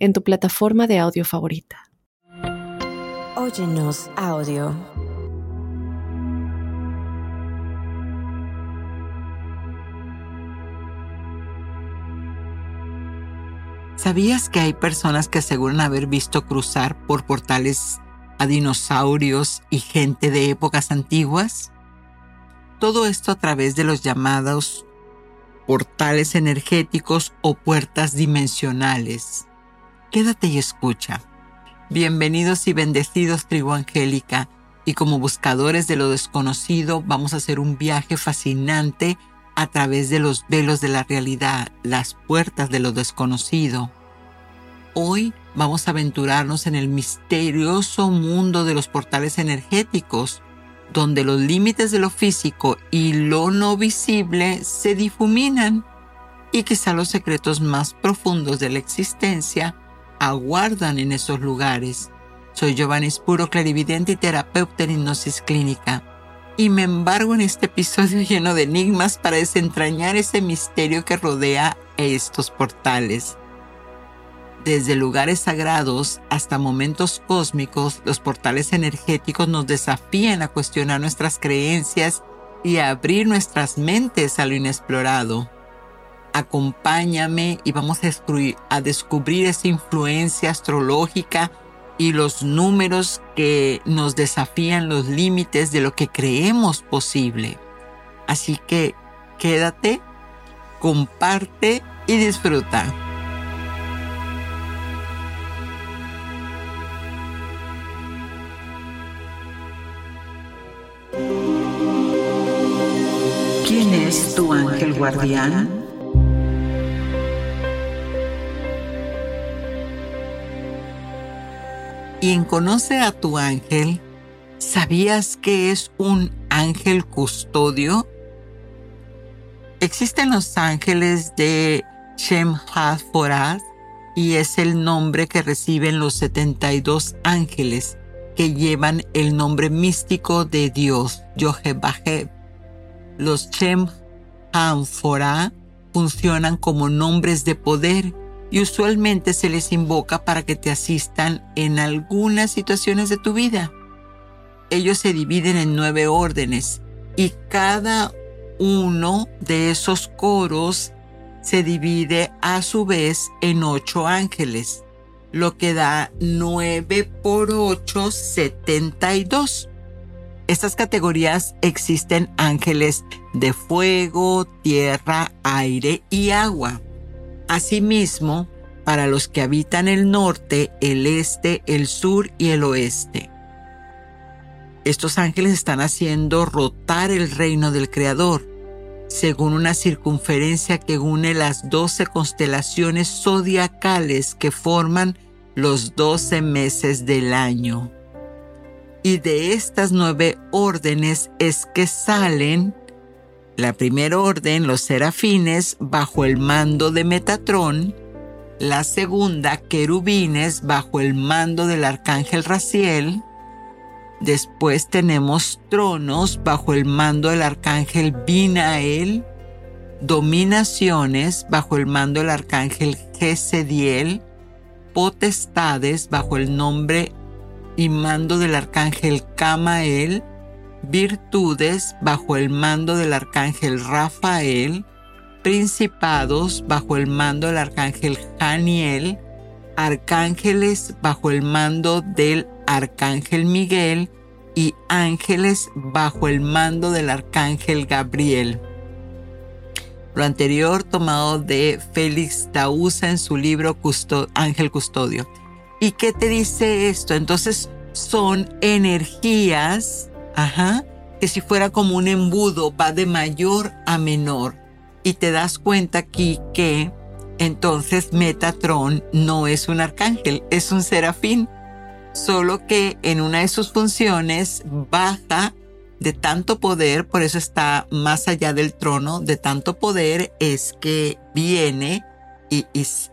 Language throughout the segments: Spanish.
en tu plataforma de audio favorita. Óyenos audio. ¿Sabías que hay personas que aseguran haber visto cruzar por portales a dinosaurios y gente de épocas antiguas? Todo esto a través de los llamados portales energéticos o puertas dimensionales. Quédate y escucha. Bienvenidos y bendecidos, tribu angélica, y como buscadores de lo desconocido vamos a hacer un viaje fascinante a través de los velos de la realidad, las puertas de lo desconocido. Hoy vamos a aventurarnos en el misterioso mundo de los portales energéticos, donde los límites de lo físico y lo no visible se difuminan y quizá los secretos más profundos de la existencia aguardan en esos lugares. Soy Giovanni Spuro, clarividente y terapeuta en hipnosis clínica. Y me embargo en este episodio lleno de enigmas para desentrañar ese misterio que rodea estos portales. Desde lugares sagrados hasta momentos cósmicos, los portales energéticos nos desafían a cuestionar nuestras creencias y a abrir nuestras mentes a lo inexplorado acompáñame y vamos a descubrir, esa influencia astrológica y los números que nos desafían los límites de lo que creemos posible. Así que quédate, comparte y disfruta. ¿Quién es tu ángel guardián? Y Conoce a tu ángel, ¿sabías que es un ángel custodio? Existen los ángeles de Shem y es el nombre que reciben los 72 ángeles que llevan el nombre místico de Dios, Yohebaheb. Los Shem HaForad funcionan como nombres de poder y usualmente se les invoca para que te asistan en algunas situaciones de tu vida. Ellos se dividen en nueve órdenes y cada uno de esos coros se divide a su vez en ocho ángeles, lo que da nueve por ocho, setenta y dos. Estas categorías existen ángeles de fuego, tierra, aire y agua. Asimismo, para los que habitan el norte, el este, el sur y el oeste. Estos ángeles están haciendo rotar el reino del Creador, según una circunferencia que une las doce constelaciones zodiacales que forman los doce meses del año. Y de estas nueve órdenes es que salen la primera orden, los serafines, bajo el mando de Metatrón. La segunda, querubines, bajo el mando del arcángel Raciel. Después tenemos tronos bajo el mando del arcángel Binael. Dominaciones bajo el mando del arcángel Gesediel. Potestades bajo el nombre y mando del arcángel Camael virtudes bajo el mando del arcángel Rafael, principados bajo el mando del arcángel Janiel, arcángeles bajo el mando del arcángel Miguel y ángeles bajo el mando del arcángel Gabriel. Lo anterior tomado de Félix Dausa en su libro Ángel Custodio. ¿Y qué te dice esto? Entonces son energías Ajá, que si fuera como un embudo va de mayor a menor. Y te das cuenta aquí que Entonces Metatron no es un arcángel, es un serafín, solo que en una de sus funciones baja de tanto poder, por eso está más allá del trono, de tanto poder es que viene y,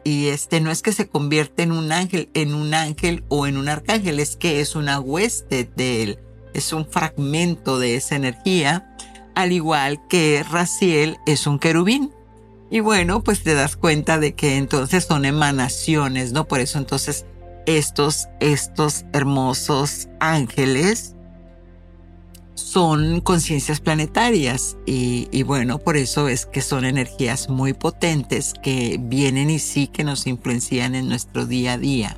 este no es que se convierte en un ángel, en un ángel o en un arcángel, es que es una hueste de él, es un fragmento de esa energía, al igual que Raciel es un querubín. Y bueno, pues te das cuenta de que entonces son emanaciones, ¿no? Por eso entonces estos, estos hermosos ángeles son conciencias planetarias y, y, bueno, por eso es que son energías muy potentes que vienen y sí que nos influencian en nuestro día a día.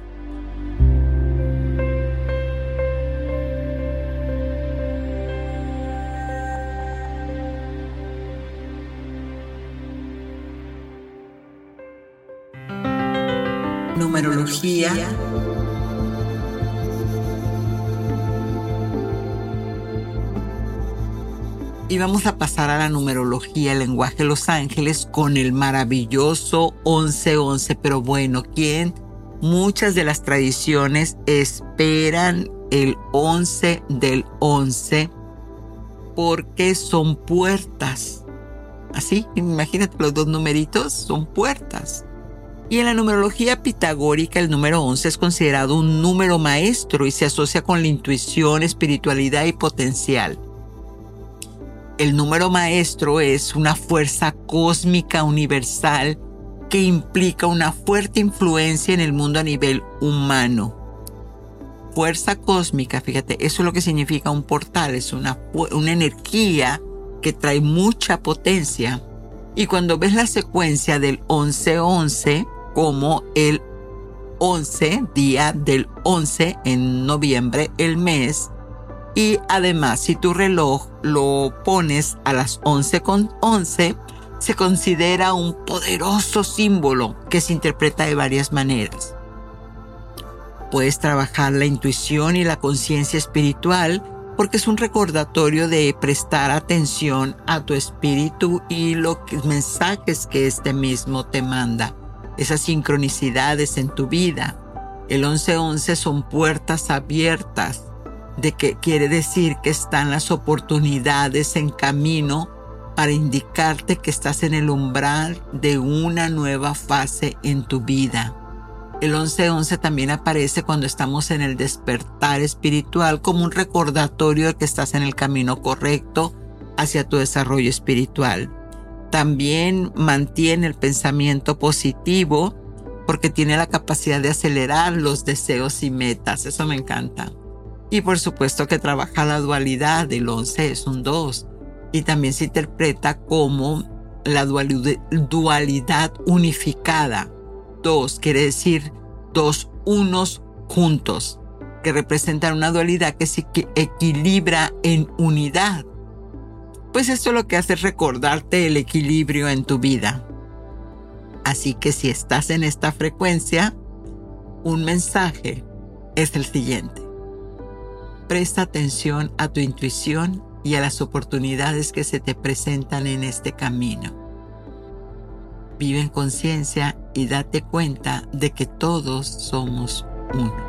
Y vamos a pasar a la numerología, el lenguaje de los ángeles con el maravilloso 1111. Pero bueno, ¿quién? Muchas de las tradiciones esperan el 11 del 11 porque son puertas. Así, imagínate los dos numeritos, son puertas. Y en la numerología pitagórica el número 11 es considerado un número maestro y se asocia con la intuición, espiritualidad y potencial el número maestro es una fuerza cósmica universal que implica una fuerte influencia en el mundo a nivel humano. Fuerza cósmica, fíjate, eso es lo que significa un portal, es una, una energía que trae mucha potencia. Y cuando ves la secuencia del 11-11 como el 11, día del 11 en noviembre, el mes, y además, si tu reloj lo pones a las 11 con 11, se considera un poderoso símbolo que se interpreta de varias maneras. Puedes trabajar la intuición y la conciencia espiritual porque es un recordatorio de prestar atención a tu espíritu y los mensajes que este mismo te manda, esas sincronicidades en tu vida. El 1111 son puertas abiertas de que quiere decir que están las oportunidades en camino para indicarte que estás en el umbral de una nueva fase en tu vida. El 1111 también aparece cuando estamos en el despertar espiritual como un recordatorio de que estás en el camino correcto hacia tu desarrollo espiritual. También mantiene el pensamiento positivo porque tiene la capacidad de acelerar los deseos y metas. Eso me encanta. Y por supuesto que trabaja la dualidad, del 11 es un 2. Y también se interpreta como la dualidad unificada. Dos quiere decir dos unos juntos, que representan una dualidad que se equilibra en unidad. Pues esto lo que hace es recordarte el equilibrio en tu vida. Así que si estás en esta frecuencia, un mensaje es el siguiente. Presta atención a tu intuición y a las oportunidades que se te presentan en este camino. Vive en conciencia y date cuenta de que todos somos uno.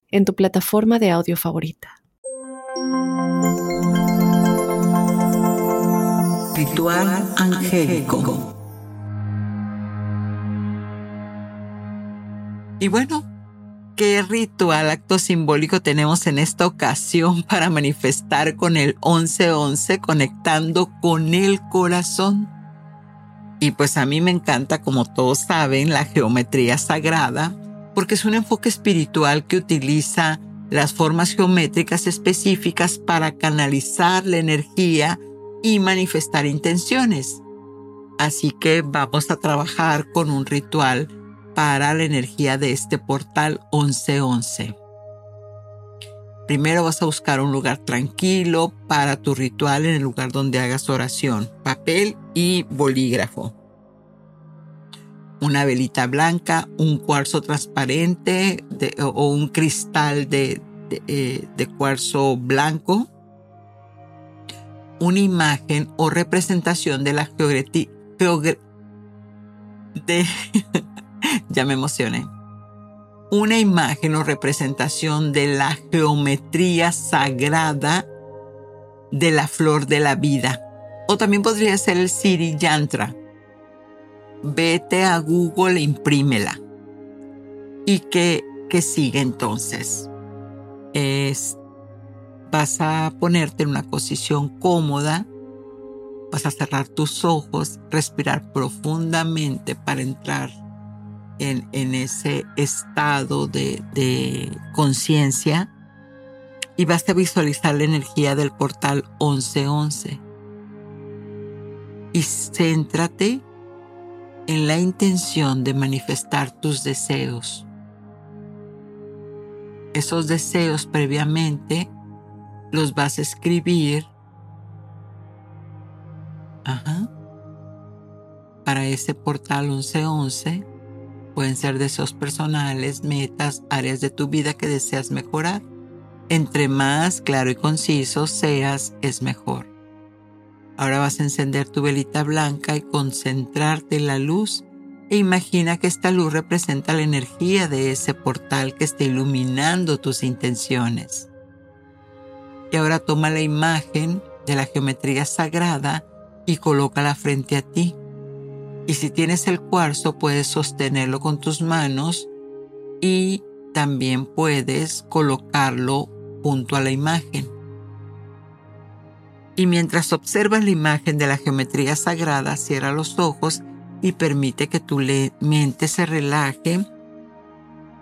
en tu plataforma de audio favorita. Ritual angélico. Y bueno, ¿qué ritual, acto simbólico tenemos en esta ocasión para manifestar con el 1111 conectando con el corazón? Y pues a mí me encanta, como todos saben, la geometría sagrada, porque es un enfoque espiritual que utiliza las formas geométricas específicas para canalizar la energía y manifestar intenciones. Así que vamos a trabajar con un ritual para la energía de este portal 1111. Primero vas a buscar un lugar tranquilo para tu ritual en el lugar donde hagas oración, papel y bolígrafo. Una velita blanca, un cuarzo transparente o un cristal de, eh, de cuarzo blanco, una imagen o representación de la geografía. de ya me emocioné una imagen o representación de la geometría sagrada de la flor de la vida. O también podría ser el Siri Yantra. Vete a Google e imprímela. ¿Y qué, qué sigue entonces? Es, vas a ponerte en una posición cómoda, vas a cerrar tus ojos, respirar profundamente para entrar en, ese estado de, de conciencia y vas a visualizar la energía del portal 1111. Y céntrate en la intención de manifestar tus deseos. Esos deseos previamente los vas a escribir para ese portal 1111 Pueden ser deseos personales, metas, áreas de tu vida que deseas mejorar. Entre más claro y conciso seas, es mejor. Ahora vas a encender tu velita blanca y concentrarte en la luz e imagina que esta luz representa la energía de ese portal que está iluminando tus intenciones. Y ahora toma la imagen de la geometría sagrada y colócala frente a ti. Y si tienes el cuarzo, puedes sostenerlo con tus manos y también puedes colocarlo junto a la imagen. Y mientras observas la imagen de la geometría sagrada, cierra los ojos y permite que tu mente se relaje,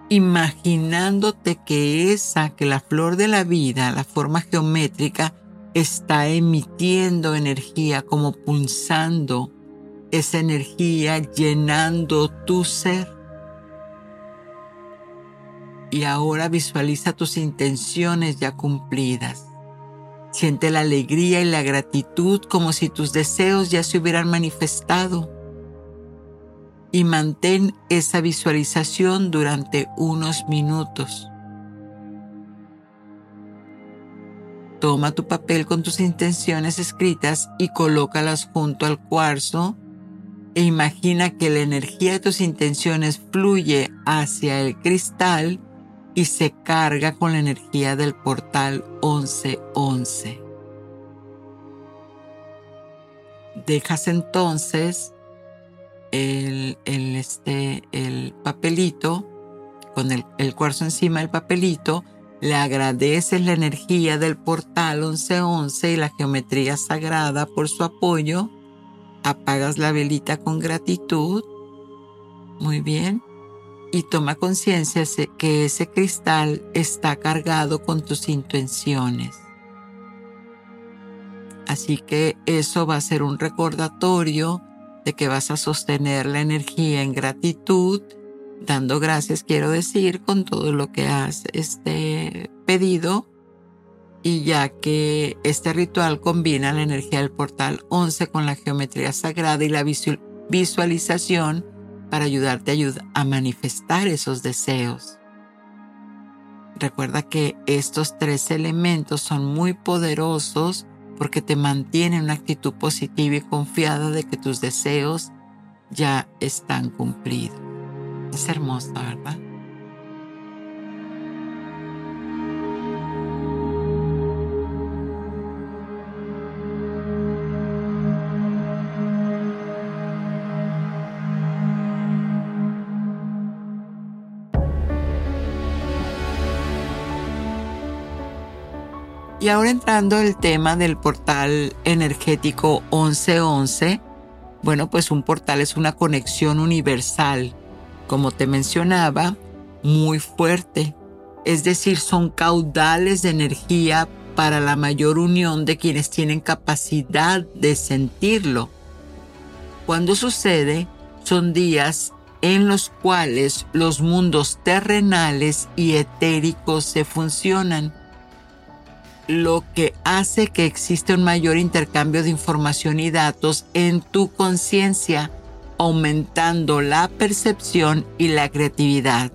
imaginándote que esa, que la flor de la vida, la forma geométrica, está emitiendo energía como pulsando esa energía llenando tu ser. Y ahora visualiza tus intenciones ya cumplidas. Siente la alegría y la gratitud como si tus deseos ya se hubieran manifestado. Y mantén esa visualización durante unos minutos. Toma tu papel con tus intenciones escritas y colócalas junto al cuarzo e imagina que la energía de tus intenciones fluye hacia el cristal y se carga con la energía del portal 1111. Dejas entonces el, este, el papelito, con el, el cuarzo encima del papelito, le agradeces la energía del portal 1111 y la geometría sagrada por su apoyo apagas la velita con gratitud. Muy bien. Y toma conciencia que ese cristal está cargado con tus intenciones. Así que eso va a ser un recordatorio de que vas a sostener la energía en gratitud, dando gracias, quiero decir, con todo lo que has este, pedido y ya que este ritual combina la energía del portal 11 con la geometría sagrada y la visualización para ayudarte a, manifestar esos deseos. Recuerda que estos tres elementos son muy poderosos porque te mantienen una actitud positiva y confiada de que tus deseos ya están cumplidos. Es hermoso, ¿verdad? Y ahora entrando el tema del portal energético 1111, bueno, pues un portal es una conexión universal, como te mencionaba, muy fuerte. Es decir, son caudales de energía para la mayor unión de quienes tienen capacidad de sentirlo. Cuando sucede, son días en los cuales los mundos terrenales y etéricos se funcionan, lo que hace que exista un mayor intercambio de información y datos en tu conciencia, aumentando la percepción y la creatividad.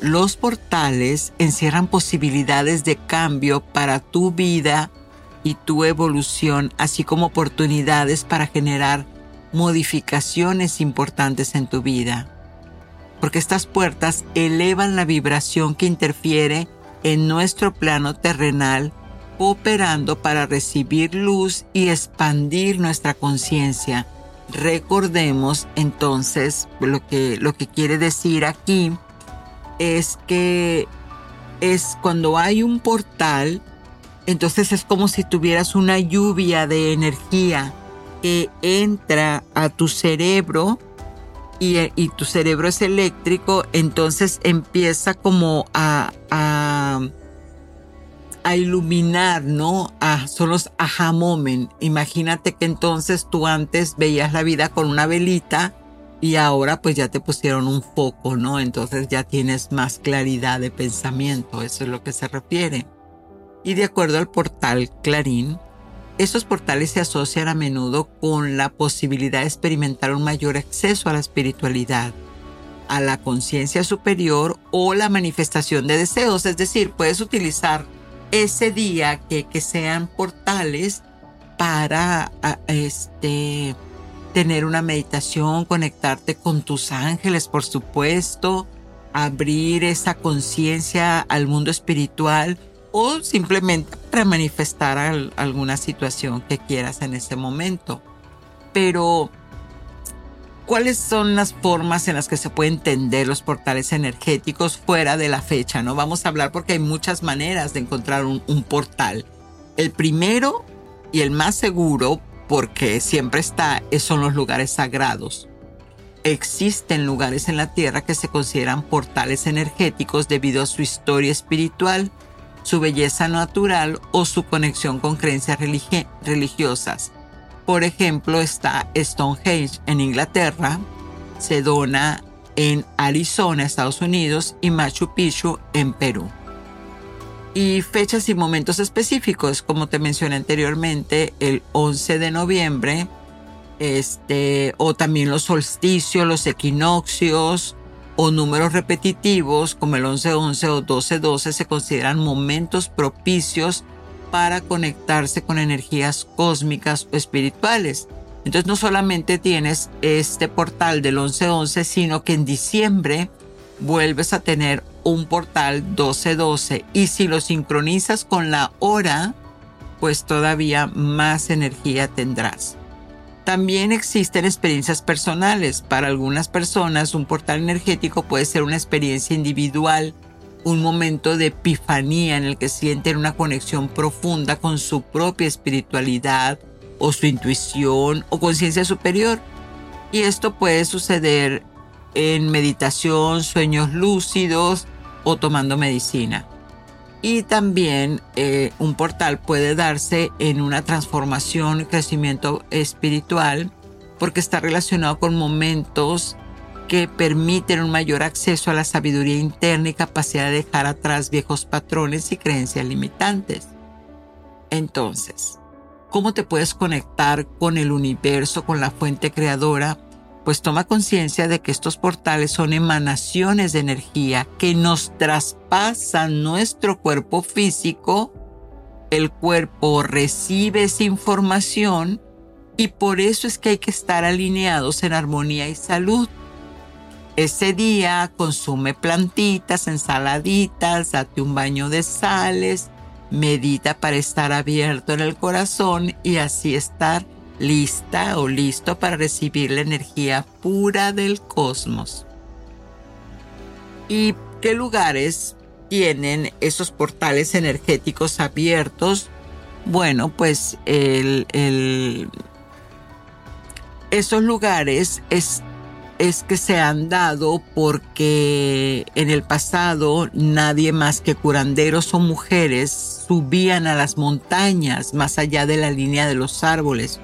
Los portales encierran posibilidades de cambio para tu vida y tu evolución, así como oportunidades para generar modificaciones importantes en tu vida. Porque estas puertas elevan la vibración que interfiere en nuestro plano terrenal, operando para recibir luz y expandir nuestra conciencia. Recordemos entonces lo que, lo que quiere decir aquí es que es cuando hay un portal, entonces es como si tuvieras una lluvia de energía que entra a tu cerebro y, tu cerebro es eléctrico, entonces empieza como a, a, iluminar, ¿no? son los aha. Imagínate que entonces tú antes veías la vida con una velita y ahora pues ya te pusieron un foco, ¿no? Entonces ya tienes más claridad de pensamiento, eso es lo que se refiere. Y de acuerdo al portal Clarín, estos portales se asocian a menudo con la posibilidad de experimentar un mayor acceso a la espiritualidad, a la conciencia superior o la manifestación de deseos. Es decir, puedes utilizar ese día que, sean portales para este, tener una meditación, conectarte con tus ángeles, por supuesto, abrir esa conciencia al mundo espiritual o simplemente para manifestar alguna situación que quieras en ese momento. Pero, ¿cuáles son las formas en las que se pueden entender los portales energéticos fuera de la fecha? No vamos a hablar porque hay muchas maneras de encontrar un, un portal. El primero y el más seguro, porque siempre está, son los lugares sagrados. Existen lugares en la Tierra que se consideran portales energéticos debido a su historia espiritual su belleza natural o su conexión con creencias religiosas. Por ejemplo, está Stonehenge en Inglaterra, Sedona en Arizona, Estados Unidos y Machu Picchu en Perú. Y fechas y momentos específicos, como te mencioné anteriormente, el 11 de noviembre, este, o también los solsticios, los equinoccios, o números repetitivos como el 1111 o 1212 se consideran momentos propicios para conectarse con energías cósmicas o espirituales. Entonces no solamente tienes este portal del 1111, sino que en diciembre vuelves a tener un portal 1212 y si lo sincronizas con la hora, pues todavía más energía tendrás. También existen experiencias personales. Para algunas personas un portal energético puede ser una experiencia individual, un momento de epifanía en el que sienten una conexión profunda con su propia espiritualidad o su intuición o conciencia superior. Y esto puede suceder en meditación, sueños lúcidos o tomando medicina. Y también eh, un portal puede darse en una transformación crecimiento espiritual porque está relacionado con momentos que permiten un mayor acceso a la sabiduría interna y capacidad de dejar atrás viejos patrones y creencias limitantes. Entonces, ¿cómo te puedes conectar con el universo, con la fuente creadora? Pues toma conciencia de que estos portales son emanaciones de energía que nos traspasan nuestro cuerpo físico. El cuerpo recibe esa información y por eso es que hay que estar alineados en armonía y salud. Ese día consume plantitas, ensaladitas, date un baño de sales, medita para estar abierto en el corazón y así estar lista o listo para recibir la energía pura del cosmos. ¿Y qué lugares tienen esos portales energéticos abiertos? Bueno, pues esos lugares es, es que se han dado porque en el pasado nadie más que curanderos o mujeres subían a las montañas más allá de la línea de los árboles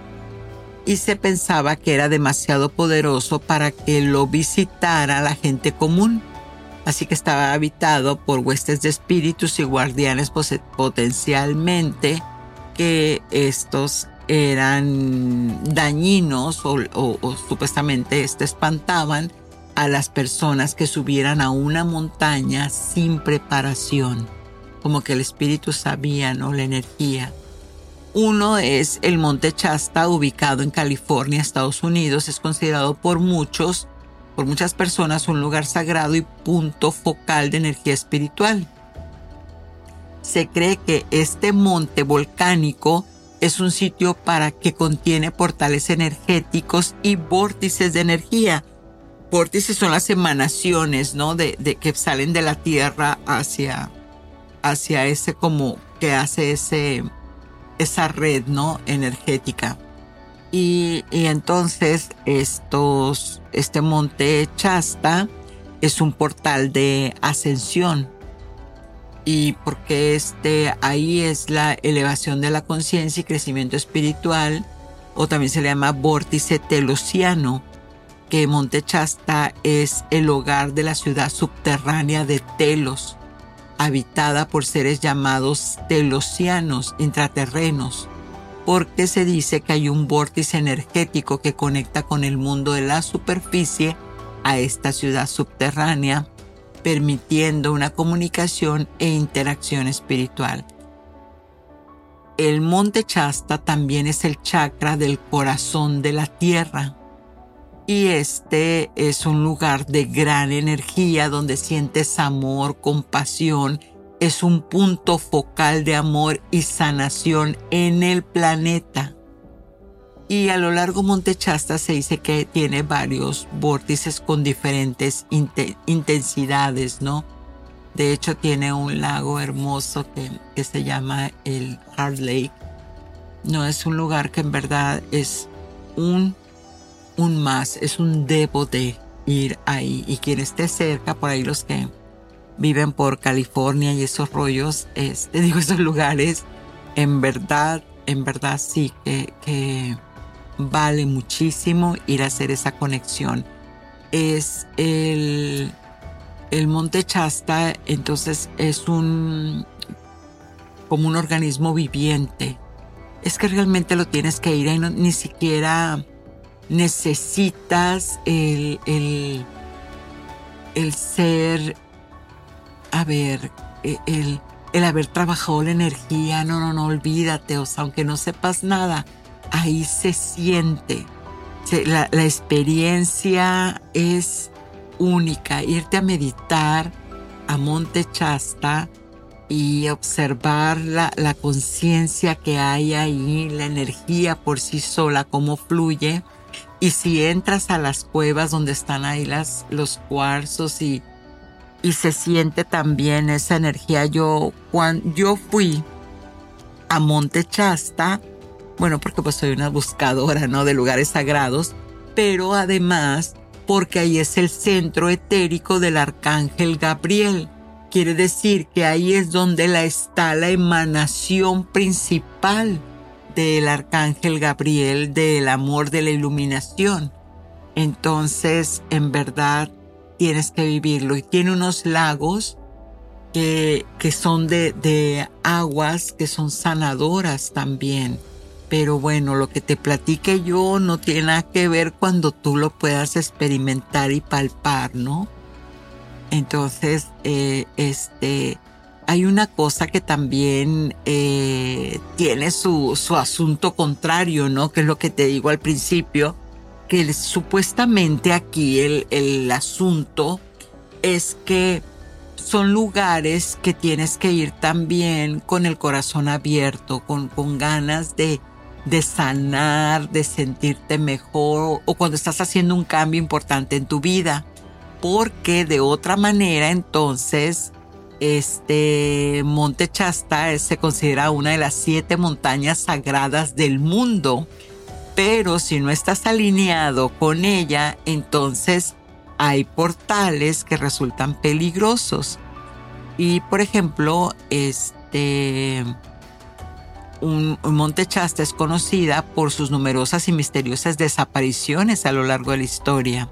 y se pensaba que era demasiado poderoso para que lo visitara la gente común. Así que estaba habitado por huestes de espíritus y guardianes potencialmente que estos eran dañinos o, supuestamente este, espantaban a las personas que subieran a una montaña sin preparación, como que el espíritu sabía, ¿no? La energía. Uno es el Monte Chasta, ubicado en California, Estados Unidos. Es considerado por muchos, por muchas personas, un lugar sagrado y punto focal de energía espiritual. Se cree que este monte volcánico es un sitio para que contiene portales energéticos y vórtices de energía. Vórtices son las emanaciones, ¿no? De, que salen de la Tierra hacia, hacia ese como que hace ese, esa red, ¿no? Energética. Y, y entonces estos, este monte Chasta es un portal de ascensión y porque este, ahí es la elevación de la conciencia y crecimiento espiritual, o también se le llama vórtice telosiano, que Monte Chasta es el hogar de la ciudad subterránea de Telos, habitada por seres llamados telosianos, intraterrenos, porque se dice que hay un vórtice energético que conecta con el mundo de la superficie a esta ciudad subterránea permitiendo una comunicación e interacción espiritual. El monte Chasta también es el chakra del corazón de la tierra. Y este es un lugar de gran energía donde sientes amor, compasión. Es un punto focal de amor y sanación en el planeta. Y a lo largo Monte Chasta se dice que tiene varios vórtices con diferentes intensidades, ¿no? De hecho tiene un lago hermoso que, que se llama el Hard Lake. No es un lugar que en verdad es un, un más, es un debo de ir ahí. Y quien esté cerca, por ahí los que viven por California y esos rollos, te digo, esos lugares, en verdad, en verdad sí que vale muchísimo ir a hacer esa conexión. Es el, el Monte Chasta, entonces es un como un organismo viviente. Es que realmente lo tienes que ir ahí, ni siquiera necesitas el, el, el ser, a ver, e, el, el haber trabajado la energía, no, no, no, olvídate, aunque no sepas nada, ahí se siente. La, experiencia es única. Irte a meditar a Monte Chasta y observar la, la conciencia que hay ahí, la energía por sí sola, cómo fluye. Y si entras a las cuevas donde están ahí los cuarzos y, y se siente también esa energía. Yo, cuando yo fui a Monte Chasta, bueno, porque pues soy una buscadora, ¿no? De lugares sagrados, pero además porque ahí es el centro etérico del arcángel Gabriel. Quiere decir que ahí es donde la está la emanación principal del arcángel Gabriel, del amor de la iluminación. Entonces, en verdad, tienes que vivirlo. Y tiene unos lagos que, que son de, de aguas que son sanadoras también pero bueno, lo que te platique yo no tiene nada que ver cuando tú lo puedas experimentar y palpar, ¿no? Entonces, eh, este, hay una cosa que también eh, tiene su, su asunto contrario, ¿no? Que es lo que te digo al principio, que supuestamente aquí el, el asunto es que son lugares que tienes que ir también con el corazón abierto, con, con ganas de, de sanar, de sentirte mejor o cuando estás haciendo un cambio importante en tu vida. Porque de otra manera entonces este Monte Chasta se considera una de las siete montañas sagradas del mundo. Pero si no estás alineado con ella, entonces hay portales que resultan peligrosos. Y por ejemplo, este este, un, Monte Chasta es conocida por sus numerosas y misteriosas desapariciones a lo largo de la historia.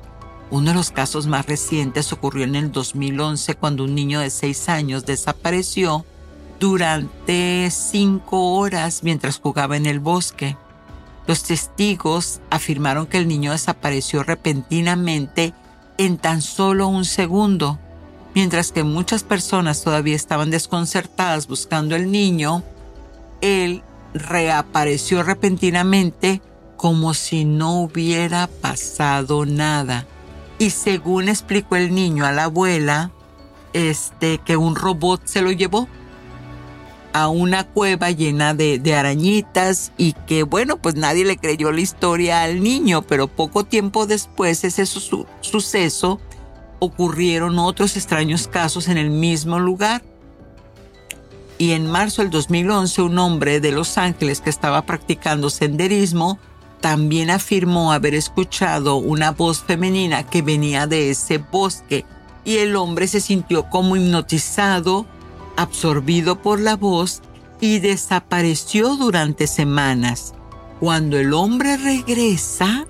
Uno de los casos más recientes ocurrió en el 2011 cuando un niño de 6 años desapareció durante 5 horas mientras jugaba en el bosque. Los testigos afirmaron que el niño desapareció repentinamente en tan solo un segundo, mientras que muchas personas todavía estaban desconcertadas buscando al niño, él reapareció repentinamente como si no hubiera pasado nada. Y según explicó el niño a la abuela, este, que un robot se lo llevó a una cueva llena de, arañitas y que bueno, pues nadie le creyó la historia al niño, pero poco tiempo después ese suceso ocurrieron otros extraños casos en el mismo lugar. Y en marzo del 2011 un hombre de Los Ángeles que estaba practicando senderismo también afirmó haber escuchado una voz femenina que venía de ese bosque y el hombre se sintió como hipnotizado absorbido por la voz y desapareció durante semanas. Cuando el hombre regresa,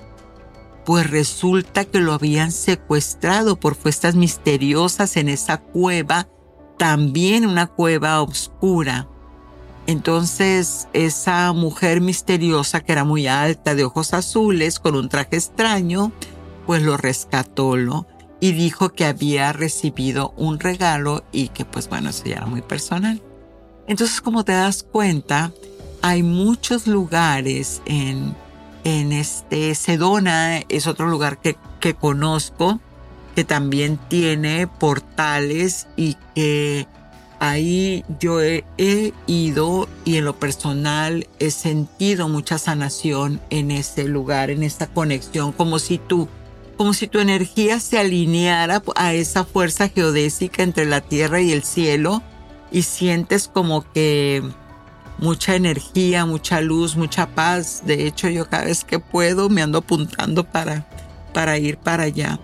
pues resulta que lo habían secuestrado por fuerzas misteriosas en esa cueva, también una cueva oscura. Entonces esa mujer misteriosa que era muy alta, de ojos azules, con un traje extraño, pues lo rescató, ¿no? y dijo que había recibido un regalo y que pues bueno, eso ya era muy personal. Entonces como te das cuenta, hay muchos lugares en, en este Sedona, es otro lugar que, que conozco, que también tiene portales y que ahí yo he, ido y en lo personal he sentido mucha sanación en ese lugar, en esta conexión, como si tú como si tu energía se alineara a esa fuerza geodésica entre la tierra y el cielo y sientes como que mucha energía, mucha luz, mucha paz. De hecho, yo cada vez que puedo me ando apuntando para, para ir para allá.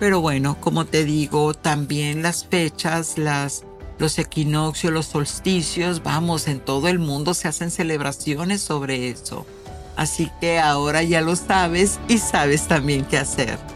Pero bueno, como te digo, también las fechas, las, los equinoccios, los solsticios, vamos, en todo el mundo se hacen celebraciones sobre eso. Así que ahora ya lo sabes y sabes también qué hacer.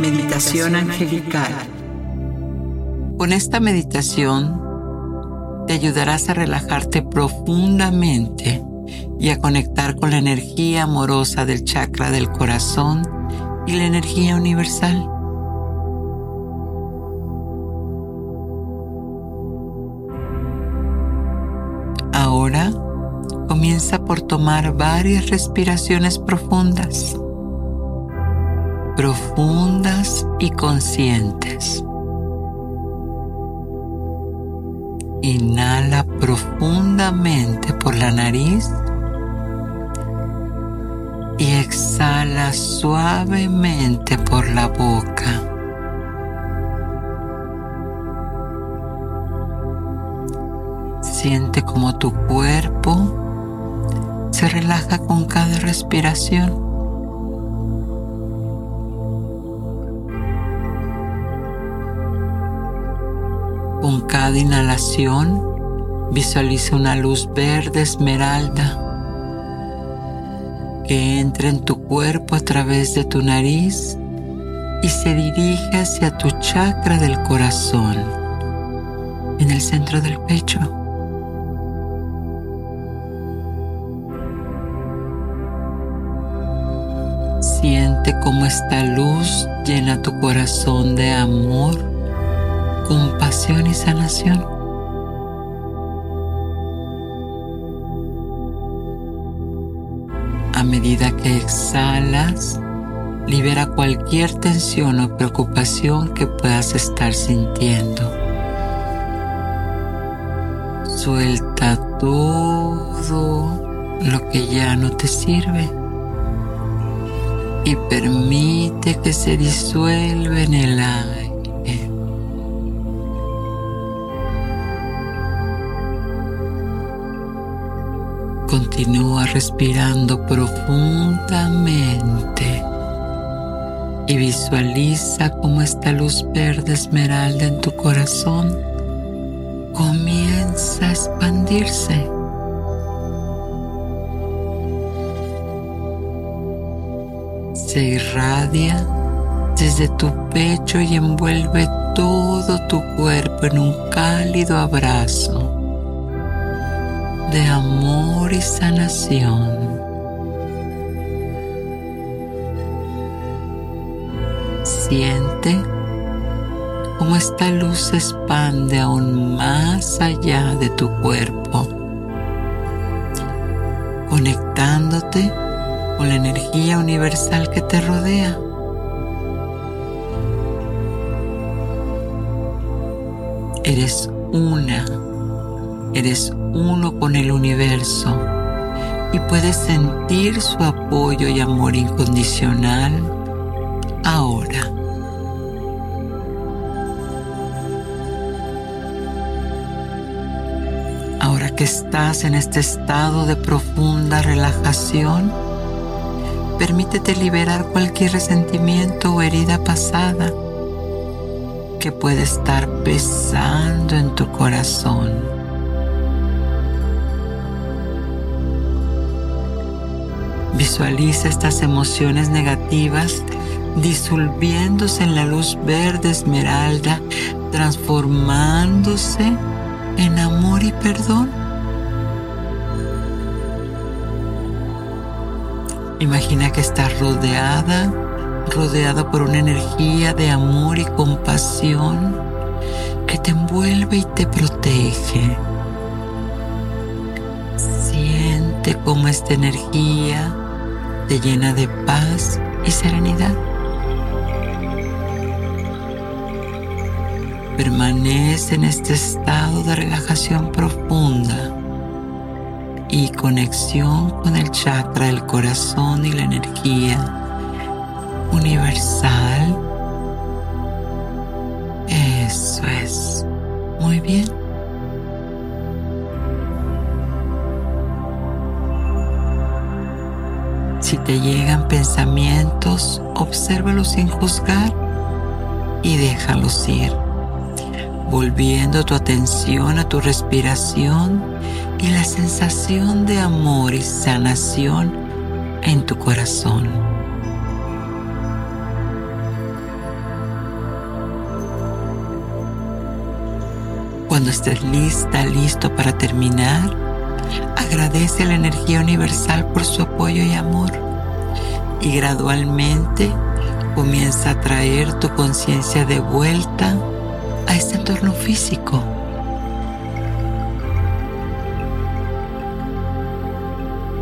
Meditación angelical. Con esta meditación te ayudarás a relajarte profundamente y a conectar con la energía amorosa del chakra del corazón y la energía universal. Ahora comienza por tomar varias respiraciones profundas, profundas y conscientes. Inhala profundamente por la nariz y exhala suavemente por la boca. Siente como tu cuerpo se relaja con cada respiración. Con cada inhalación visualiza una luz verde esmeralda que entra en tu cuerpo a través de tu nariz y se dirige hacia tu chakra del corazón, en el centro del pecho. Siente cómo esta luz llena tu corazón de amor, compasión y sanación. A medida que exhalas, libera cualquier tensión o preocupación que puedas estar sintiendo. Suelta todo lo que ya no te sirve y permite que se disuelva en el aire. Continúa respirando profundamente y visualiza cómo esta luz verde esmeralda en tu corazón comienza a expandirse. Se irradia desde tu pecho y envuelve todo tu cuerpo en un cálido abrazo de amor y sanación. Siente cómo esta luz se expande aún más allá de tu cuerpo, conectándote con la energía universal que te rodea. Eres una, eres uno con el universo y puedes sentir su apoyo y amor incondicional ahora. Ahora que estás en este estado de profunda relajación, permítete liberar cualquier resentimiento o herida pasada que puede estar pesando en tu corazón. Visualiza estas emociones negativas disolviéndose en la luz verde esmeralda, transformándose en amor y perdón. Imagina que estás rodeada, rodeada por una energía de amor y compasión que te envuelve y te protege. Siente cómo esta energía te llena de paz y serenidad. Permanece en este estado de relajación profunda y conexión con el chakra del corazón y la energía universal. Eso es. Muy bien. Si te llegan pensamientos, obsérvalos sin juzgar y déjalos ir volviendo tu atención a tu respiración y la sensación de amor y sanación en tu corazón. Cuando estés lista, listo para terminar, agradece a la energía universal por su apoyo y amor y gradualmente comienza a traer tu conciencia de vuelta a este entorno físico.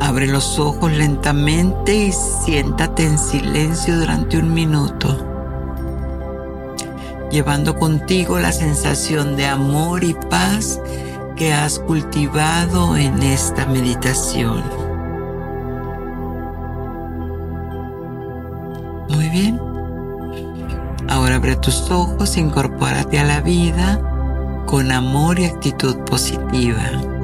Abre los ojos lentamente y siéntate en silencio durante un minuto, llevando contigo la sensación de amor y paz que has cultivado en esta meditación. Muy bien. Abre tus ojos, incorpórate a la vida con amor y actitud positiva.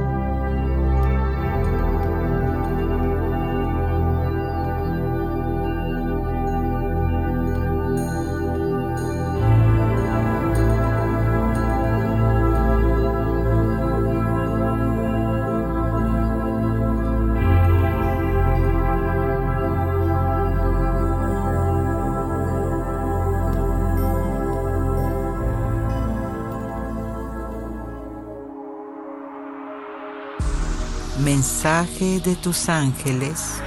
De tus ángeles.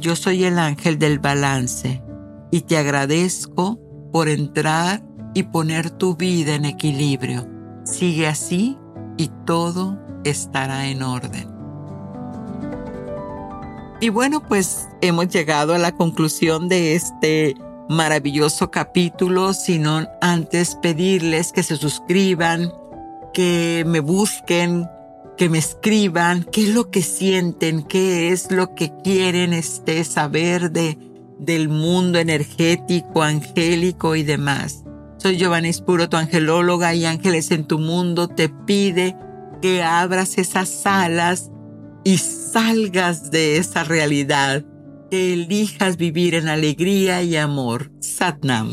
yo soy el ángel del balance y te agradezco por entrar y poner tu vida en equilibrio. Sigue así y todo estará en orden. Y bueno, pues hemos llegado a la conclusión de este maravilloso capítulo, sino antes pedirles que se suscriban, que me busquen, que me escriban qué es lo que sienten, qué es lo que quieren este, saber de, del mundo energético, angélico y demás. Soy Giovanni Spuro, tu angelóloga y Ángeles en tu Mundo te pide que abras esas alas y salgas de esa realidad, que elijas vivir en alegría y amor. Satnam.